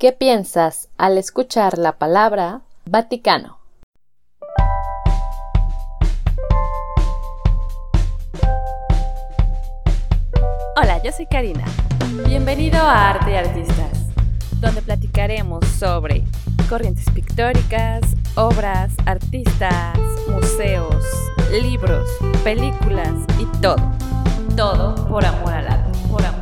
¿Qué piensas al escuchar la palabra Vaticano? Hola, yo soy Karina. Bienvenido a Arte y Artistas, donde platicaremos sobre corrientes pictóricas, obras, artistas, museos, libros, películas y todo. Todo por amor al arte, por amor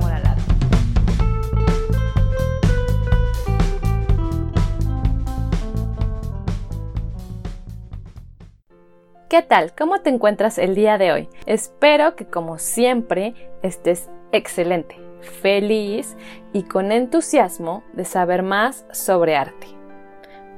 ¿Qué tal? ¿Cómo te encuentras el día de hoy? Espero que como siempre estés excelente, feliz y con entusiasmo de saber más sobre arte.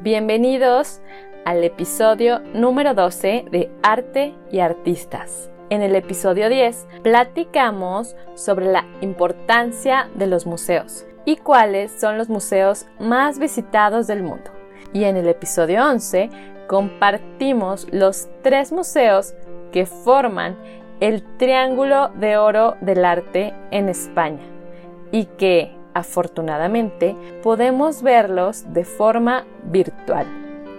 Bienvenidos al episodio número 12 de Arte y Artistas. En el episodio 10 platicamos sobre la importancia de los museos y cuáles son los museos más visitados del mundo. Y en el episodio 11 compartimos los tres museos que forman el Triángulo de Oro del Arte en España y que, afortunadamente, podemos verlos de forma virtual.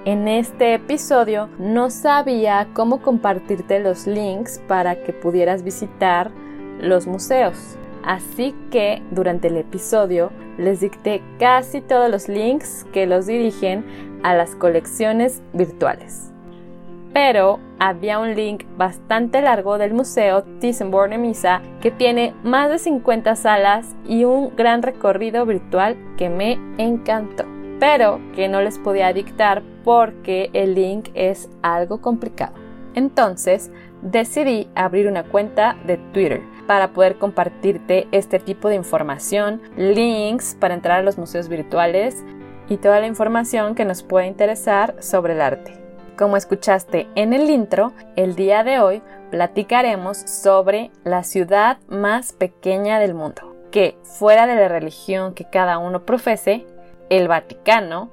En este episodio no sabía cómo compartirte los links para que pudieras visitar los museos. Así que durante el episodio les dicté casi todos los links que los dirigen a las colecciones virtuales. Pero había un link bastante largo del Museo Thyssen-Bornemisza que tiene más de 50 salas y un gran recorrido virtual que me encantó, pero que no les podía dictar porque el link es algo complicado. Entonces decidí abrir una cuenta de Twitter para poder compartirte este tipo de información, links para entrar a los museos virtuales y toda la información que nos puede interesar sobre el arte. Como escuchaste en el intro, el día de hoy platicaremos sobre la ciudad más pequeña del mundo, que fuera de la religión que cada uno profese, el Vaticano,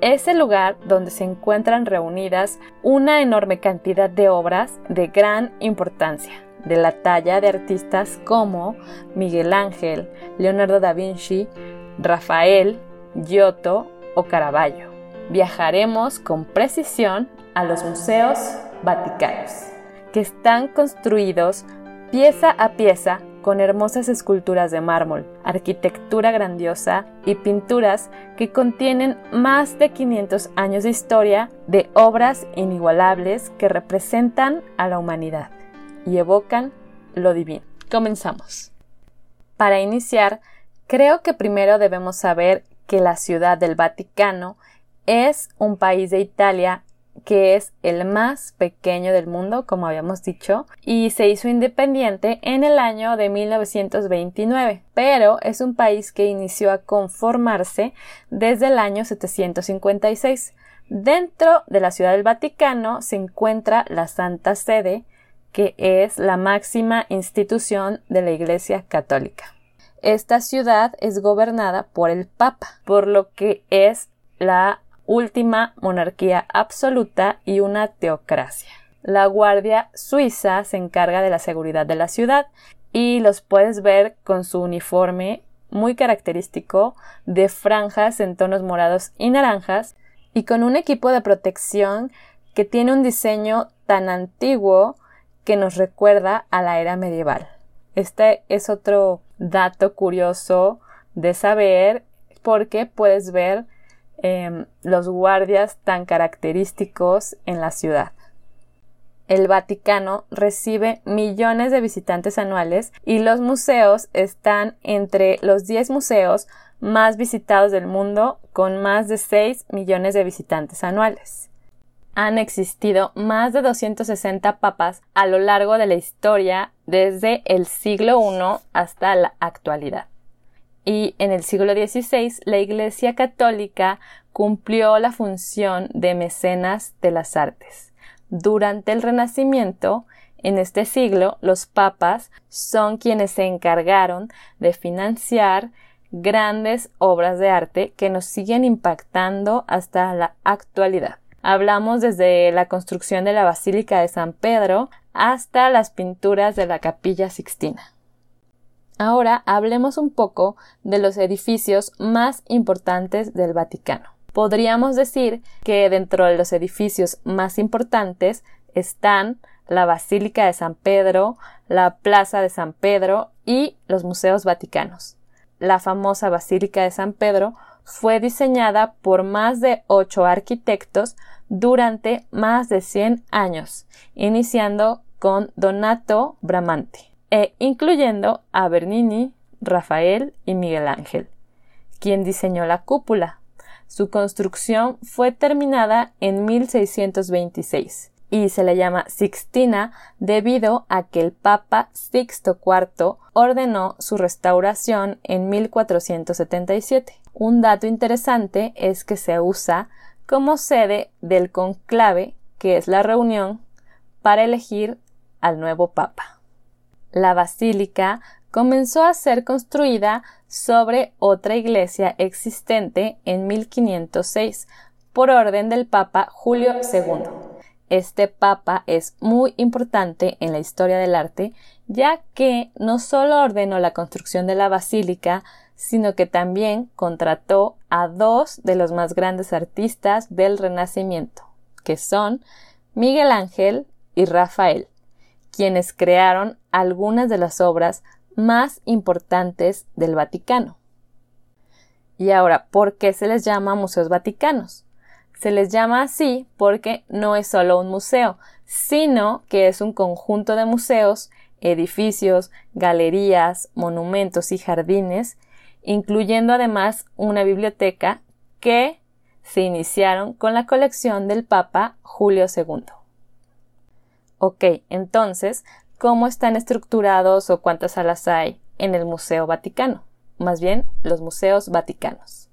es el lugar donde se encuentran reunidas una enorme cantidad de obras de gran importancia, de la talla de artistas como Miguel Ángel, Leonardo da Vinci, Rafael, Giotto o Caravaggio. Viajaremos con precisión a los museos vaticanos, que están construidos pieza a pieza con hermosas esculturas de mármol, arquitectura grandiosa y pinturas que contienen más de 500 años de historia de obras inigualables que representan a la humanidad y evocan lo divino. Comenzamos. Para iniciar, creo que primero debemos saber que la ciudad del Vaticano es un país de Italia que es el más pequeño del mundo, como habíamos dicho, y se hizo independiente en el año de 1929, pero es un país que inició a conformarse desde el año 756. Dentro de la Ciudad del Vaticano se encuentra la Santa Sede, que es la máxima institución de la Iglesia Católica. Esta ciudad es gobernada por el Papa, por lo que es la última monarquía absoluta y una teocracia. La Guardia Suiza se encarga de la seguridad de la ciudad y los puedes ver con su uniforme muy característico de franjas en tonos morados y naranjas y con un equipo de protección que tiene un diseño tan antiguo que nos recuerda a la era medieval. Este es otro dato curioso de saber porque puedes ver Em, los guardias tan característicos en la ciudad. El Vaticano recibe millones de visitantes anuales y los museos están entre los 10 museos más visitados del mundo con más de 6 millones de visitantes anuales. Han existido más de 260 papas a lo largo de la historia desde el siglo I hasta la actualidad y en el siglo XVI la Iglesia Católica cumplió la función de mecenas de las artes. Durante el Renacimiento, en este siglo, los papas son quienes se encargaron de financiar grandes obras de arte que nos siguen impactando hasta la actualidad. Hablamos desde la construcción de la Basílica de San Pedro hasta las pinturas de la Capilla Sixtina. Ahora hablemos un poco de los edificios más importantes del Vaticano. Podríamos decir que dentro de los edificios más importantes están la Basílica de San Pedro, la Plaza de San Pedro y los museos vaticanos. La famosa Basílica de San Pedro fue diseñada por más de ocho arquitectos durante más de 100 años, iniciando con Donato Bramante e incluyendo a Bernini, Rafael y Miguel Ángel, quien diseñó la cúpula. Su construcción fue terminada en 1626 y se le llama Sixtina debido a que el Papa Sixto IV ordenó su restauración en 1477. Un dato interesante es que se usa como sede del conclave, que es la reunión para elegir al nuevo Papa. La basílica comenzó a ser construida sobre otra iglesia existente en 1506 por orden del Papa Julio II. Este papa es muy importante en la historia del arte, ya que no solo ordenó la construcción de la basílica, sino que también contrató a dos de los más grandes artistas del Renacimiento, que son Miguel Ángel y Rafael, quienes crearon algunas de las obras más importantes del Vaticano. Y ahora, ¿por qué se les llama museos vaticanos? Se les llama así porque no es solo un museo, sino que es un conjunto de museos, edificios, galerías, monumentos y jardines incluyendo además una biblioteca que se iniciaron con la colección del Papa Julio II. Ok, entonces, ¿cómo están estructurados o cuántas salas hay en el Museo Vaticano? Más bien, los museos vaticanos.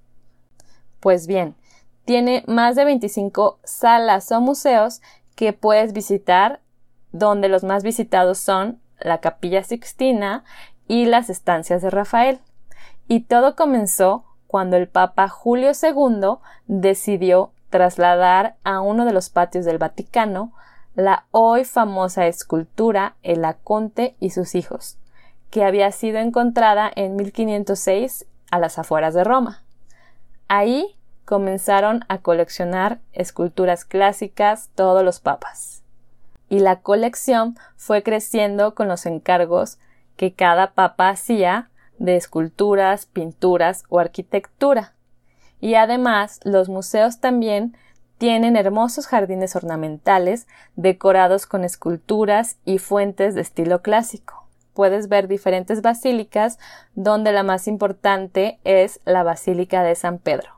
Pues bien, tiene más de 25 salas o museos que puedes visitar, donde los más visitados son la Capilla Sixtina y las estancias de Rafael. Y todo comenzó cuando el Papa Julio II decidió trasladar a uno de los patios del Vaticano la hoy famosa escultura El Aconte y sus hijos, que había sido encontrada en 1506 a las afueras de Roma. Ahí comenzaron a coleccionar esculturas clásicas todos los papas. Y la colección fue creciendo con los encargos que cada papa hacía de esculturas, pinturas o arquitectura. Y además los museos también tienen hermosos jardines ornamentales decorados con esculturas y fuentes de estilo clásico. Puedes ver diferentes basílicas donde la más importante es la Basílica de San Pedro,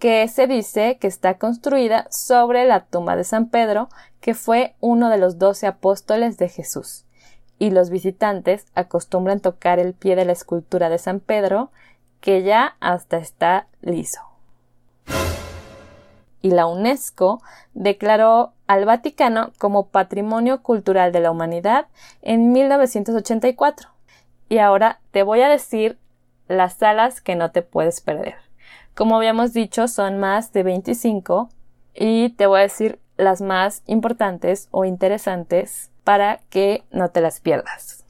que se dice que está construida sobre la tumba de San Pedro, que fue uno de los doce apóstoles de Jesús y los visitantes acostumbran tocar el pie de la escultura de San Pedro, que ya hasta está liso. Y la UNESCO declaró al Vaticano como Patrimonio Cultural de la Humanidad en 1984. Y ahora te voy a decir las salas que no te puedes perder. Como habíamos dicho, son más de 25 y te voy a decir las más importantes o interesantes para que no te las pierdas.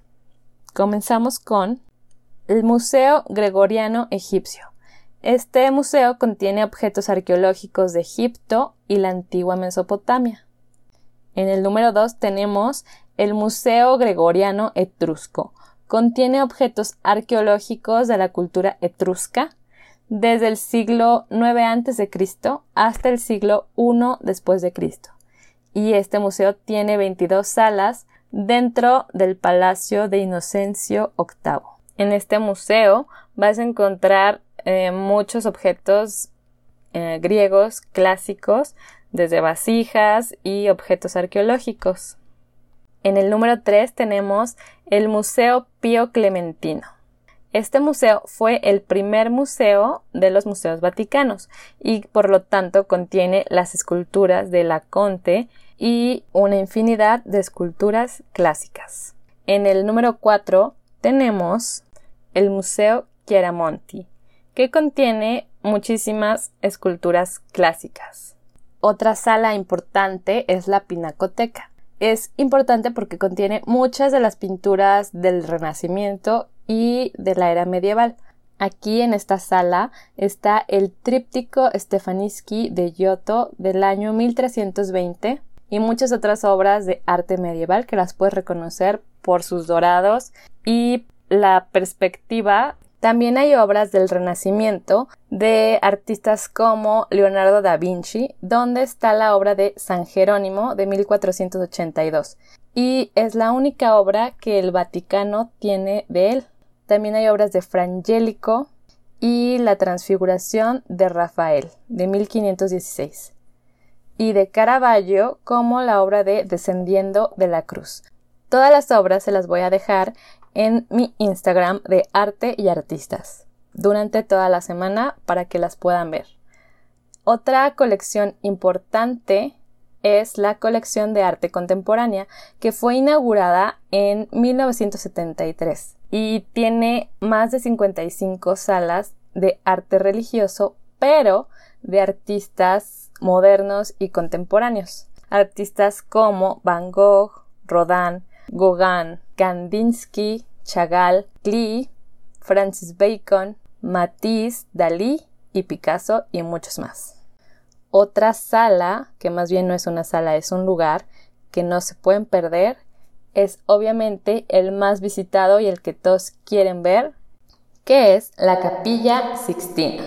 Comenzamos con el Museo Gregoriano Egipcio. Este museo contiene objetos arqueológicos de Egipto y la antigua Mesopotamia. En el número 2 tenemos el Museo Gregoriano Etrusco. Contiene objetos arqueológicos de la cultura etrusca desde el siglo IX a.C. hasta el siglo I después de Cristo y este museo tiene 22 salas dentro del Palacio de Inocencio VIII. En este museo vas a encontrar eh, muchos objetos eh, griegos clásicos, desde vasijas y objetos arqueológicos. En el número 3 tenemos el Museo Pío Clementino. Este museo fue el primer museo de los museos vaticanos y por lo tanto contiene las esculturas de la Conte y una infinidad de esculturas clásicas. En el número 4 tenemos el Museo Chiaramonti, que contiene muchísimas esculturas clásicas. Otra sala importante es la Pinacoteca. Es importante porque contiene muchas de las pinturas del Renacimiento y de la era medieval. Aquí en esta sala está el tríptico Stefaniski de Giotto del año 1320 y muchas otras obras de arte medieval que las puedes reconocer por sus dorados y la perspectiva. También hay obras del Renacimiento de artistas como Leonardo da Vinci, donde está la obra de San Jerónimo de 1482 y es la única obra que el Vaticano tiene de él. También hay obras de Frangélico y La Transfiguración de Rafael de 1516 y de Caravaggio como la obra de Descendiendo de la Cruz. Todas las obras se las voy a dejar en mi Instagram de Arte y Artistas durante toda la semana para que las puedan ver. Otra colección importante es la colección de arte contemporánea que fue inaugurada en 1973 y tiene más de 55 salas de arte religioso, pero de artistas modernos y contemporáneos. Artistas como Van Gogh, Rodin, Gauguin, Kandinsky, Chagall, Klee, Francis Bacon, Matisse, Dalí y Picasso y muchos más. Otra sala, que más bien no es una sala, es un lugar que no se pueden perder, es obviamente el más visitado y el que todos quieren ver, que es la Capilla Sixtina.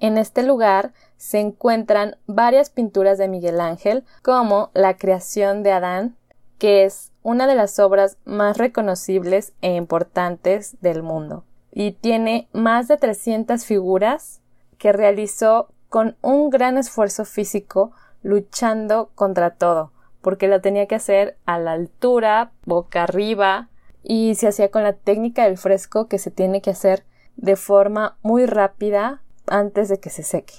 En este lugar se encuentran varias pinturas de Miguel Ángel, como La creación de Adán, que es una de las obras más reconocibles e importantes del mundo, y tiene más de 300 figuras que realizó con un gran esfuerzo físico luchando contra todo, porque lo tenía que hacer a la altura, boca arriba, y se hacía con la técnica del fresco que se tiene que hacer de forma muy rápida antes de que se seque.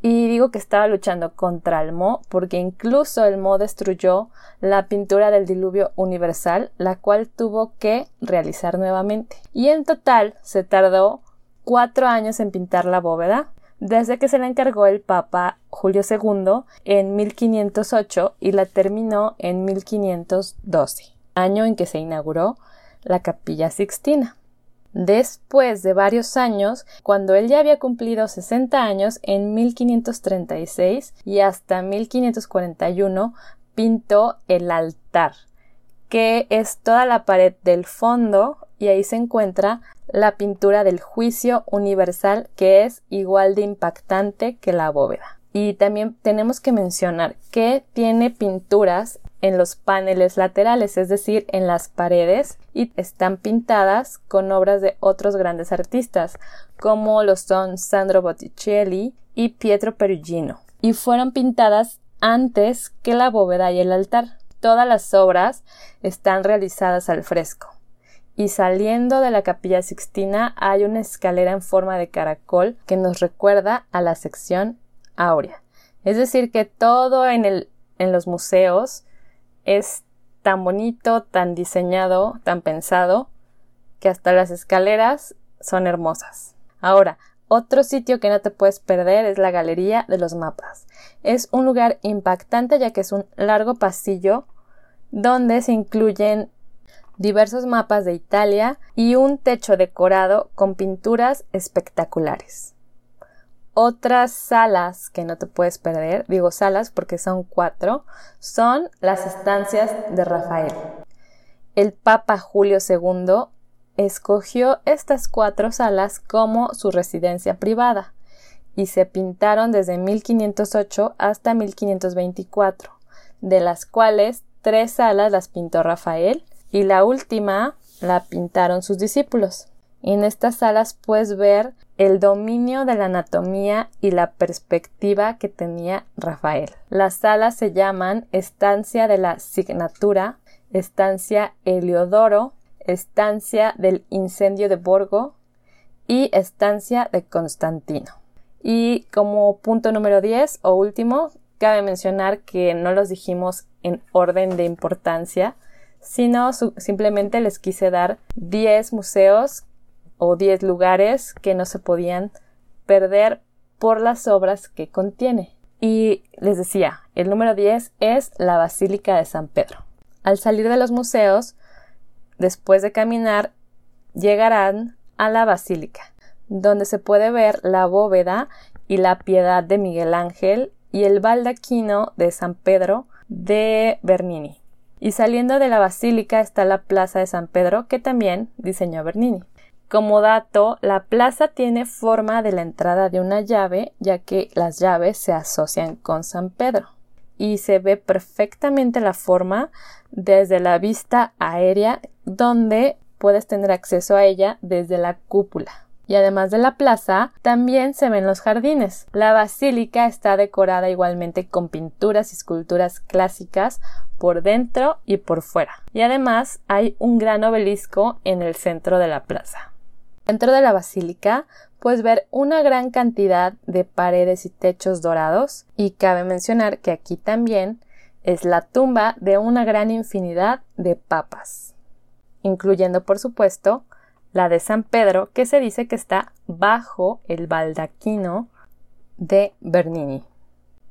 Y digo que estaba luchando contra el Mo porque incluso el Mo destruyó la pintura del diluvio universal, la cual tuvo que realizar nuevamente. Y en total se tardó cuatro años en pintar la bóveda, desde que se la encargó el Papa Julio II en 1508 y la terminó en 1512, año en que se inauguró la Capilla Sixtina. Después de varios años, cuando él ya había cumplido 60 años, en 1536 y hasta 1541, pintó el altar, que es toda la pared del fondo y ahí se encuentra la pintura del juicio universal que es igual de impactante que la bóveda. Y también tenemos que mencionar que tiene pinturas en los paneles laterales, es decir, en las paredes, y están pintadas con obras de otros grandes artistas, como lo son Sandro Botticelli y Pietro Perugino, y fueron pintadas antes que la bóveda y el altar. Todas las obras están realizadas al fresco y saliendo de la capilla sixtina hay una escalera en forma de caracol que nos recuerda a la sección áurea. Es decir, que todo en, el, en los museos es tan bonito, tan diseñado, tan pensado, que hasta las escaleras son hermosas. Ahora, otro sitio que no te puedes perder es la Galería de los Mapas. Es un lugar impactante ya que es un largo pasillo donde se incluyen diversos mapas de Italia y un techo decorado con pinturas espectaculares. Otras salas que no te puedes perder, digo salas porque son cuatro, son las estancias de Rafael. El Papa Julio II escogió estas cuatro salas como su residencia privada y se pintaron desde 1508 hasta 1524, de las cuales tres salas las pintó Rafael y la última la pintaron sus discípulos. En estas salas puedes ver el dominio de la anatomía y la perspectiva que tenía Rafael. Las salas se llaman Estancia de la Signatura, Estancia Heliodoro, Estancia del Incendio de Borgo y Estancia de Constantino. Y como punto número 10 o último, cabe mencionar que no los dijimos en orden de importancia, sino simplemente les quise dar 10 museos o 10 lugares que no se podían perder por las obras que contiene. Y les decía, el número 10 es la Basílica de San Pedro. Al salir de los museos, después de caminar llegarán a la basílica, donde se puede ver la bóveda y la piedad de Miguel Ángel y el baldaquino de San Pedro de Bernini. Y saliendo de la basílica está la plaza de San Pedro que también diseñó Bernini. Como dato, la plaza tiene forma de la entrada de una llave, ya que las llaves se asocian con San Pedro. Y se ve perfectamente la forma desde la vista aérea, donde puedes tener acceso a ella desde la cúpula. Y además de la plaza, también se ven los jardines. La basílica está decorada igualmente con pinturas y esculturas clásicas por dentro y por fuera. Y además hay un gran obelisco en el centro de la plaza. Dentro de la basílica puedes ver una gran cantidad de paredes y techos dorados y cabe mencionar que aquí también es la tumba de una gran infinidad de papas, incluyendo por supuesto la de San Pedro que se dice que está bajo el baldaquino de Bernini.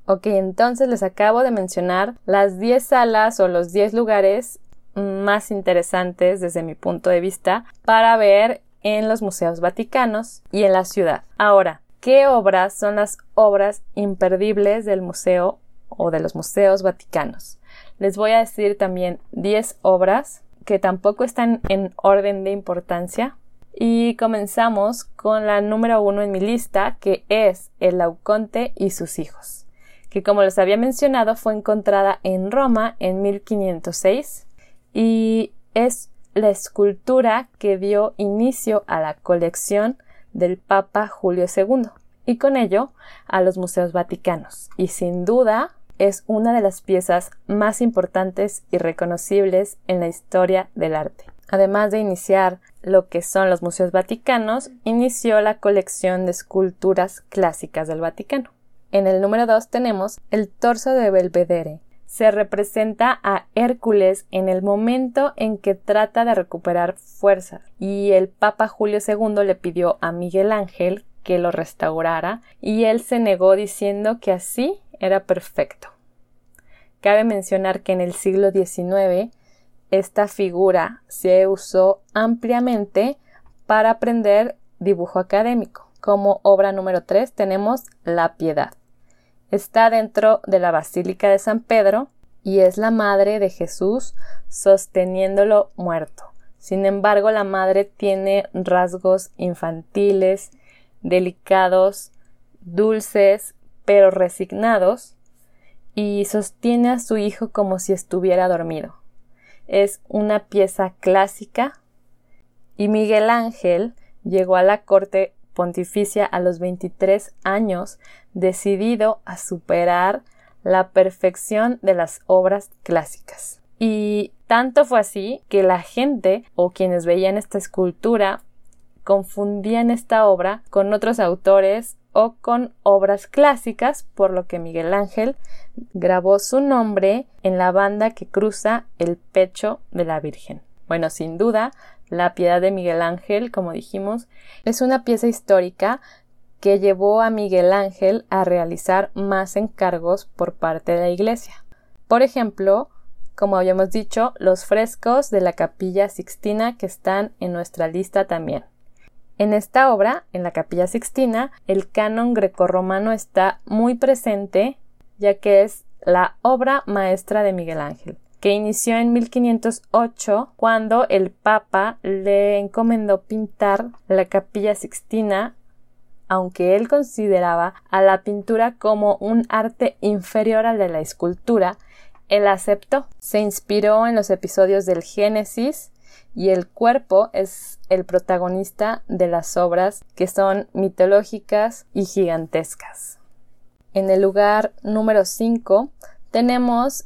Ok, entonces les acabo de mencionar las 10 salas o los 10 lugares más interesantes desde mi punto de vista para ver en los museos vaticanos y en la ciudad. Ahora, ¿qué obras son las obras imperdibles del museo o de los museos vaticanos? Les voy a decir también 10 obras que tampoco están en orden de importancia. Y comenzamos con la número uno en mi lista, que es el Lauconte y sus hijos, que como les había mencionado fue encontrada en Roma en 1506 y es la escultura que dio inicio a la colección del Papa Julio II y con ello a los museos vaticanos y sin duda es una de las piezas más importantes y reconocibles en la historia del arte. Además de iniciar lo que son los museos vaticanos, inició la colección de esculturas clásicas del Vaticano. En el número 2 tenemos el torso de Belvedere, se representa a Hércules en el momento en que trata de recuperar fuerzas y el Papa Julio II le pidió a Miguel Ángel que lo restaurara y él se negó diciendo que así era perfecto. Cabe mencionar que en el siglo XIX esta figura se usó ampliamente para aprender dibujo académico. Como obra número 3 tenemos La Piedad. Está dentro de la Basílica de San Pedro y es la madre de Jesús sosteniéndolo muerto. Sin embargo, la madre tiene rasgos infantiles, delicados, dulces, pero resignados, y sostiene a su hijo como si estuviera dormido. Es una pieza clásica y Miguel Ángel llegó a la corte pontificia a los 23 años, decidido a superar la perfección de las obras clásicas. Y tanto fue así que la gente o quienes veían esta escultura confundían esta obra con otros autores o con obras clásicas, por lo que Miguel Ángel grabó su nombre en la banda que cruza el pecho de la Virgen. Bueno, sin duda, la piedad de Miguel Ángel, como dijimos, es una pieza histórica que llevó a Miguel Ángel a realizar más encargos por parte de la Iglesia. Por ejemplo, como habíamos dicho, los frescos de la Capilla Sixtina que están en nuestra lista también. En esta obra, en la Capilla Sixtina, el canon grecorromano está muy presente, ya que es la obra maestra de Miguel Ángel que inició en 1508 cuando el Papa le encomendó pintar la capilla sixtina aunque él consideraba a la pintura como un arte inferior al de la escultura, él aceptó. Se inspiró en los episodios del Génesis y el cuerpo es el protagonista de las obras que son mitológicas y gigantescas. En el lugar número 5 tenemos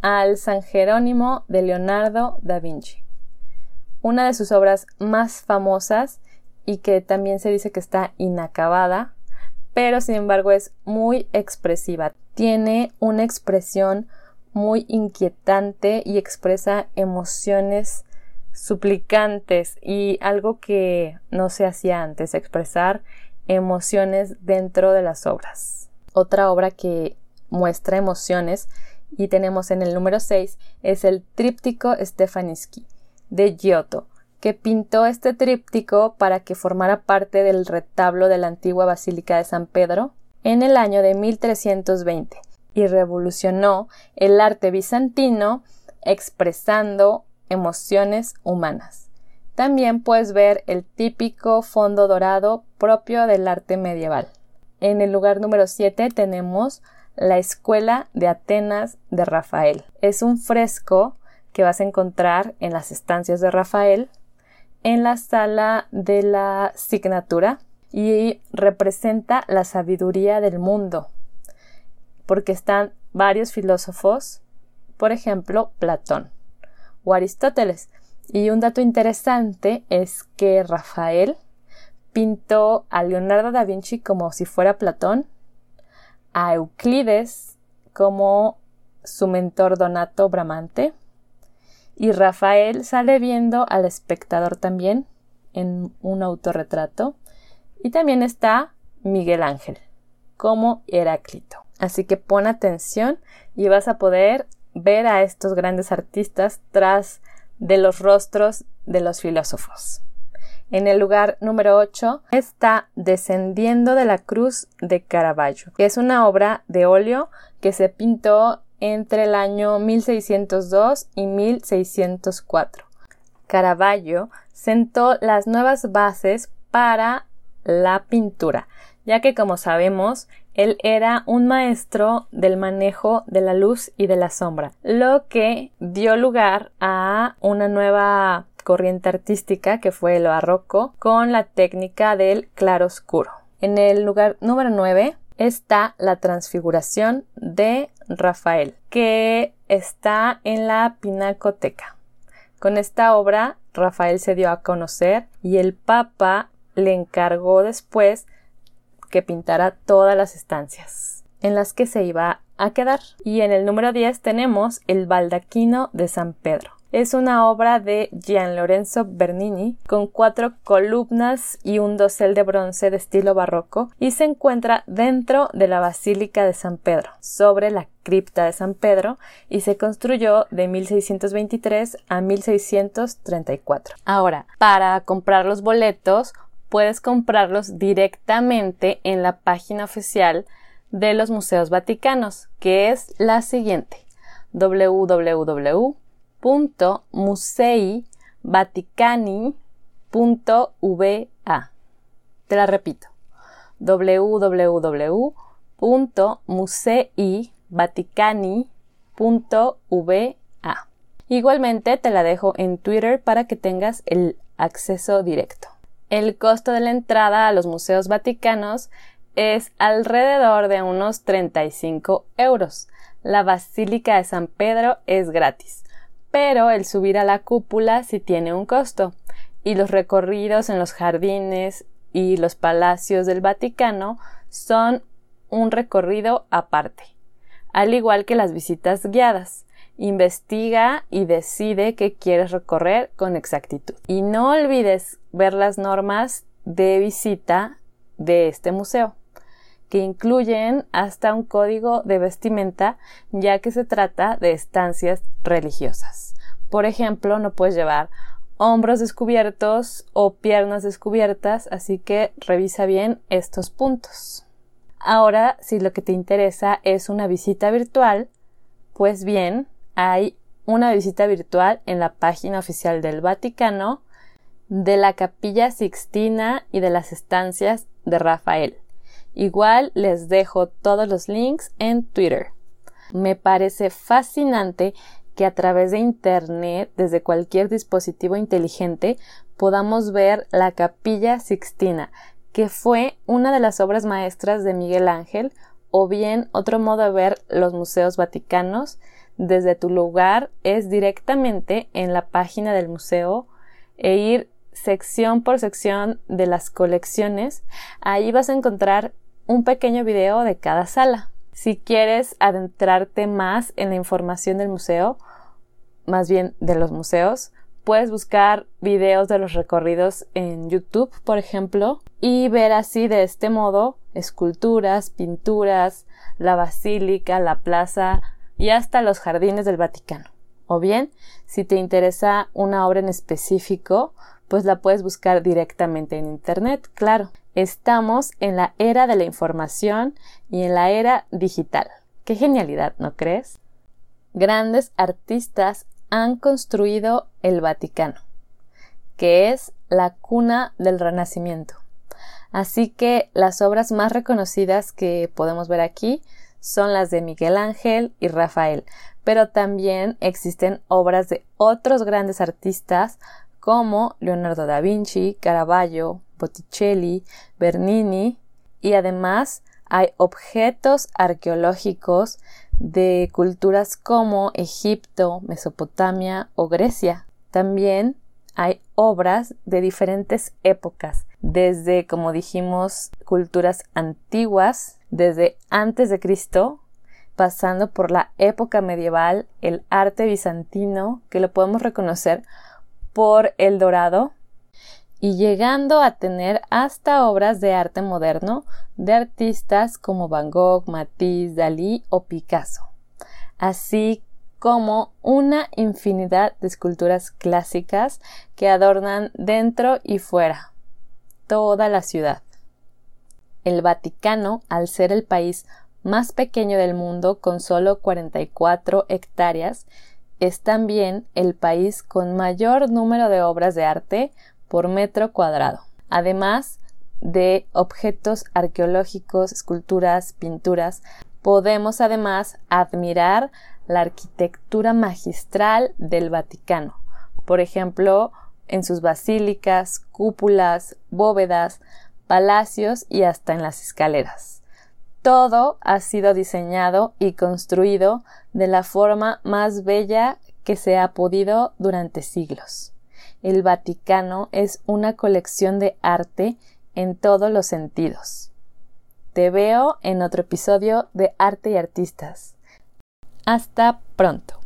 al San Jerónimo de Leonardo da Vinci. Una de sus obras más famosas y que también se dice que está inacabada, pero sin embargo es muy expresiva. Tiene una expresión muy inquietante y expresa emociones suplicantes y algo que no se hacía antes, expresar emociones dentro de las obras. Otra obra que muestra emociones y tenemos en el número 6 es el tríptico Stefaniski de Giotto, que pintó este tríptico para que formara parte del retablo de la antigua Basílica de San Pedro en el año de 1320 y revolucionó el arte bizantino expresando emociones humanas. También puedes ver el típico fondo dorado propio del arte medieval. En el lugar número 7 tenemos la Escuela de Atenas de Rafael. Es un fresco que vas a encontrar en las estancias de Rafael en la sala de la signatura y representa la sabiduría del mundo porque están varios filósofos, por ejemplo, Platón o Aristóteles. Y un dato interesante es que Rafael pintó a Leonardo da Vinci como si fuera Platón, a Euclides como su mentor Donato Bramante, y Rafael sale viendo al espectador también en un autorretrato, y también está Miguel Ángel como Heráclito. Así que pon atención y vas a poder ver a estos grandes artistas tras de los rostros de los filósofos. En el lugar número 8 está Descendiendo de la Cruz de Caravaggio, que es una obra de óleo que se pintó entre el año 1602 y 1604. Caravaggio sentó las nuevas bases para la pintura, ya que como sabemos él era un maestro del manejo de la luz y de la sombra, lo que dio lugar a una nueva corriente artística que fue el barroco con la técnica del claroscuro. En el lugar número 9 está la transfiguración de Rafael, que está en la Pinacoteca. Con esta obra, Rafael se dio a conocer y el Papa le encargó después que pintara todas las estancias en las que se iba a quedar. Y en el número 10 tenemos el baldaquino de San Pedro. Es una obra de Gian Lorenzo Bernini con cuatro columnas y un dosel de bronce de estilo barroco y se encuentra dentro de la Basílica de San Pedro, sobre la cripta de San Pedro y se construyó de 1623 a 1634. Ahora, para comprar los boletos puedes comprarlos directamente en la página oficial de los museos vaticanos, que es la siguiente www.museivaticani.va. Te la repito www.museivaticani.va. Igualmente te la dejo en Twitter para que tengas el acceso directo. El costo de la entrada a los museos vaticanos es alrededor de unos 35 euros. La Basílica de San Pedro es gratis, pero el subir a la cúpula sí tiene un costo, y los recorridos en los jardines y los palacios del Vaticano son un recorrido aparte, al igual que las visitas guiadas. Investiga y decide qué quieres recorrer con exactitud. Y no olvides ver las normas de visita de este museo, que incluyen hasta un código de vestimenta ya que se trata de estancias religiosas. Por ejemplo, no puedes llevar hombros descubiertos o piernas descubiertas, así que revisa bien estos puntos. Ahora, si lo que te interesa es una visita virtual, pues bien, hay una visita virtual en la página oficial del Vaticano de la Capilla Sixtina y de las estancias de Rafael. Igual les dejo todos los links en Twitter. Me parece fascinante que a través de Internet, desde cualquier dispositivo inteligente, podamos ver la Capilla Sixtina, que fue una de las obras maestras de Miguel Ángel, o bien otro modo de ver los museos vaticanos desde tu lugar es directamente en la página del museo e ir sección por sección de las colecciones. Ahí vas a encontrar un pequeño video de cada sala. Si quieres adentrarte más en la información del museo, más bien de los museos, puedes buscar videos de los recorridos en YouTube, por ejemplo, y ver así de este modo esculturas, pinturas, la basílica, la plaza, y hasta los jardines del Vaticano. O bien, si te interesa una obra en específico, pues la puedes buscar directamente en Internet, claro. Estamos en la era de la información y en la era digital. Qué genialidad, ¿no crees? Grandes artistas han construido el Vaticano, que es la cuna del Renacimiento. Así que las obras más reconocidas que podemos ver aquí son las de Miguel Ángel y Rafael, pero también existen obras de otros grandes artistas como Leonardo da Vinci, Caravaggio, Botticelli, Bernini y además hay objetos arqueológicos de culturas como Egipto, Mesopotamia o Grecia. También hay obras de diferentes épocas, desde, como dijimos, culturas antiguas, desde antes de Cristo, pasando por la época medieval, el arte bizantino, que lo podemos reconocer por el dorado, y llegando a tener hasta obras de arte moderno de artistas como Van Gogh, Matisse, Dalí o Picasso, así como una infinidad de esculturas clásicas que adornan dentro y fuera toda la ciudad. El Vaticano, al ser el país más pequeño del mundo con solo 44 hectáreas, es también el país con mayor número de obras de arte por metro cuadrado. Además de objetos arqueológicos, esculturas, pinturas, podemos además admirar la arquitectura magistral del Vaticano. Por ejemplo, en sus basílicas, cúpulas, bóvedas, palacios y hasta en las escaleras. Todo ha sido diseñado y construido de la forma más bella que se ha podido durante siglos. El Vaticano es una colección de arte en todos los sentidos. Te veo en otro episodio de Arte y Artistas. Hasta pronto.